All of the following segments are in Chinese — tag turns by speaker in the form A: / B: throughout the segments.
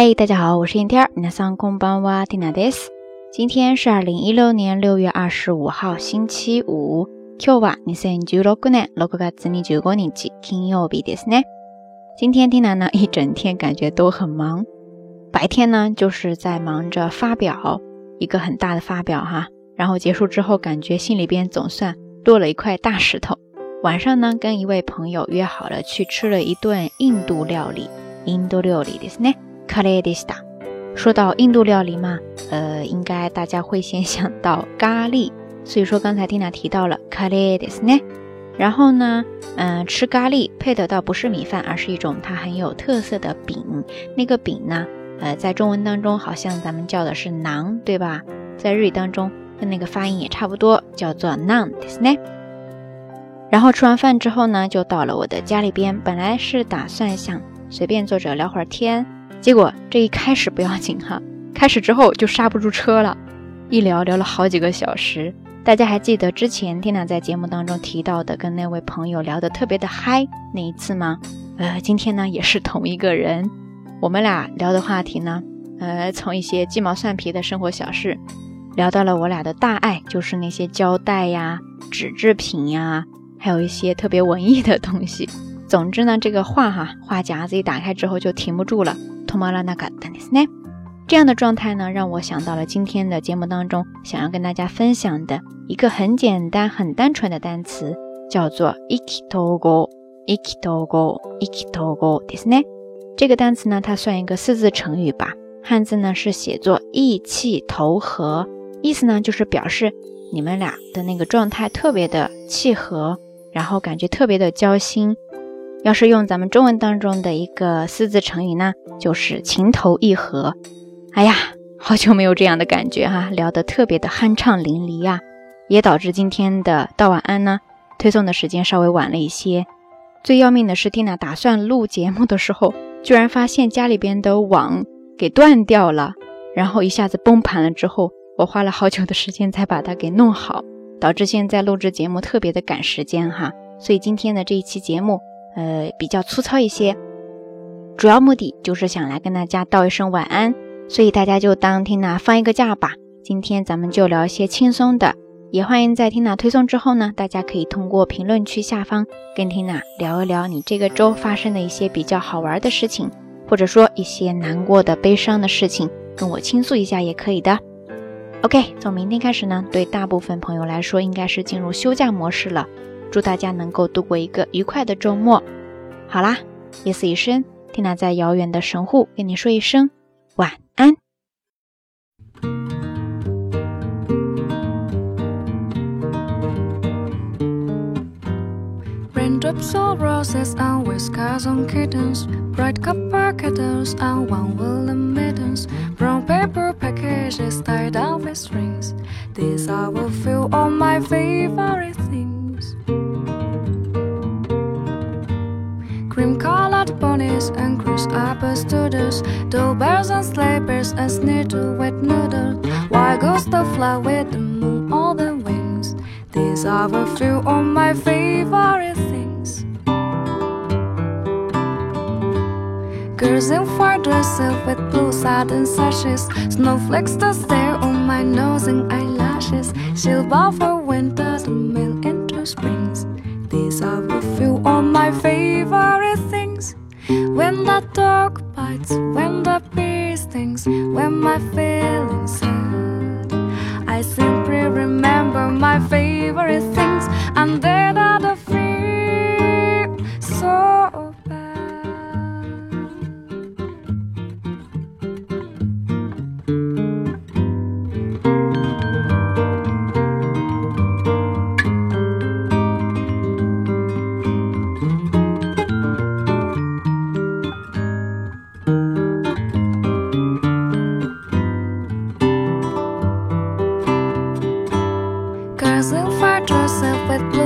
A: 嗨，大家好，我是燕天儿，皆さんこんばんは、ティナです。今天是二零一六年六月二十五号，星期五。今日は二千十六年六月二十五日、金曜日ですね。今天ティナ呢一整天感觉都很忙，白天呢就是在忙着发表一个很大的发表哈，然后结束之后感觉心里边总算落了一块大石头。晚上呢，跟一位朋友约好了去吃了一顿印度料理，印度料理ですね。卡列迪西达。说到印度料理嘛，呃，应该大家会先想到咖喱，所以说刚才蒂娜提到了卡列迪斯呢。然后呢，嗯、吃咖喱配的倒不是米饭，而是一种它很有特色的饼。那个饼呢，呃，在中文当中好像咱们叫的是馕，对吧？在日语当中跟那个发音也差不多，叫做 n a n d i s 呢。然后吃完饭之后呢，就到了我的家里边，本来是打算想随便坐着聊会儿天。结果这一开始不要紧哈，开始之后就刹不住车了，一聊聊了好几个小时。大家还记得之前 Tina 在节目当中提到的跟那位朋友聊得特别的嗨那一次吗？呃，今天呢也是同一个人，我们俩聊的话题呢，呃，从一些鸡毛蒜皮的生活小事，聊到了我俩的大爱，就是那些胶带呀、纸制品呀，还有一些特别文艺的东西。总之呢，这个话哈，话匣子一打开之后就停不住了。托马拉那嘎达尼斯呢这样的状态呢让我想到了今天的节目当中想要跟大家分享的一个很简单很单纯的单词叫做一起投狗一起投狗一起投狗对斯尼这个单词呢它算一个四字成语吧汉字呢是写作意气投合意思呢就是表示你们俩的那个状态特别的契合然后感觉特别的交心要是用咱们中文当中的一个四字成语呢，就是情投意合。哎呀，好久没有这样的感觉哈，聊得特别的酣畅淋漓呀，也导致今天的道晚安呢推送的时间稍微晚了一些。最要命的是，蒂娜打算录节目的时候，居然发现家里边的网给断掉了，然后一下子崩盘了。之后我花了好久的时间才把它给弄好，导致现在录制节目特别的赶时间哈。所以今天的这一期节目。呃，比较粗糙一些，主要目的就是想来跟大家道一声晚安，所以大家就当听娜放一个假吧。今天咱们就聊一些轻松的，也欢迎在听娜推送之后呢，大家可以通过评论区下方跟缇娜聊一聊你这个周发生的一些比较好玩的事情，或者说一些难过的、悲伤的事情，跟我倾诉一下也可以的。OK，从明天开始呢，对大部分朋友来说应该是进入休假模式了。祝大家能够度过一个愉快的周末。好啦，夜色已深，缇娜在遥远的神户跟你说一声晚安。Raindrops or roses and whiskers on kittens, bright copper kettles and one woolen mittens, brown paper packages tied up with strings. These are a few of my favorite things. Students, bears and slippers, and sniddle wet noodles. Why goes the fly with the moon on the wings? These are a few of my favorite things. Girls in white dresses with blue satin sashes, snowflakes that stare on my nose and eyelashes. She'll bow for winter to melt into springs. These are a few of my favorite things. When the dog bites, when the bee stings, when my feelings hurt, I simply remember my favorite things, and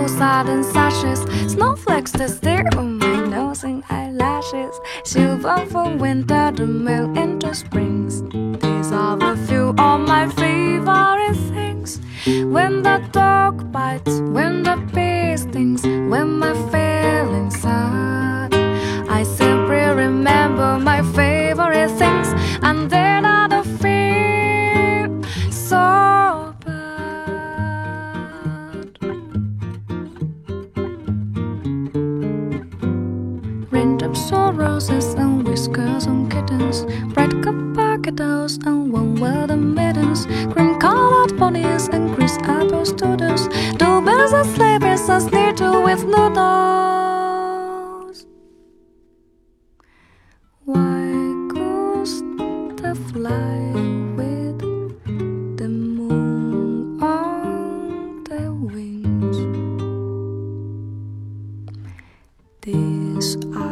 A: sudden sashes, snowflakes that stare on my nose and eyelashes. Silver from winter to melt into springs. These are a few of my favorite things. When the dog bites, when the bee roses and whiskers on
B: kittens, bright capacitors and warm weather maidens, cream colored ponies and crisp apple students, do bells and sleigh bells and snitter with noodles. Why goes the fly with the moon on the wings? These are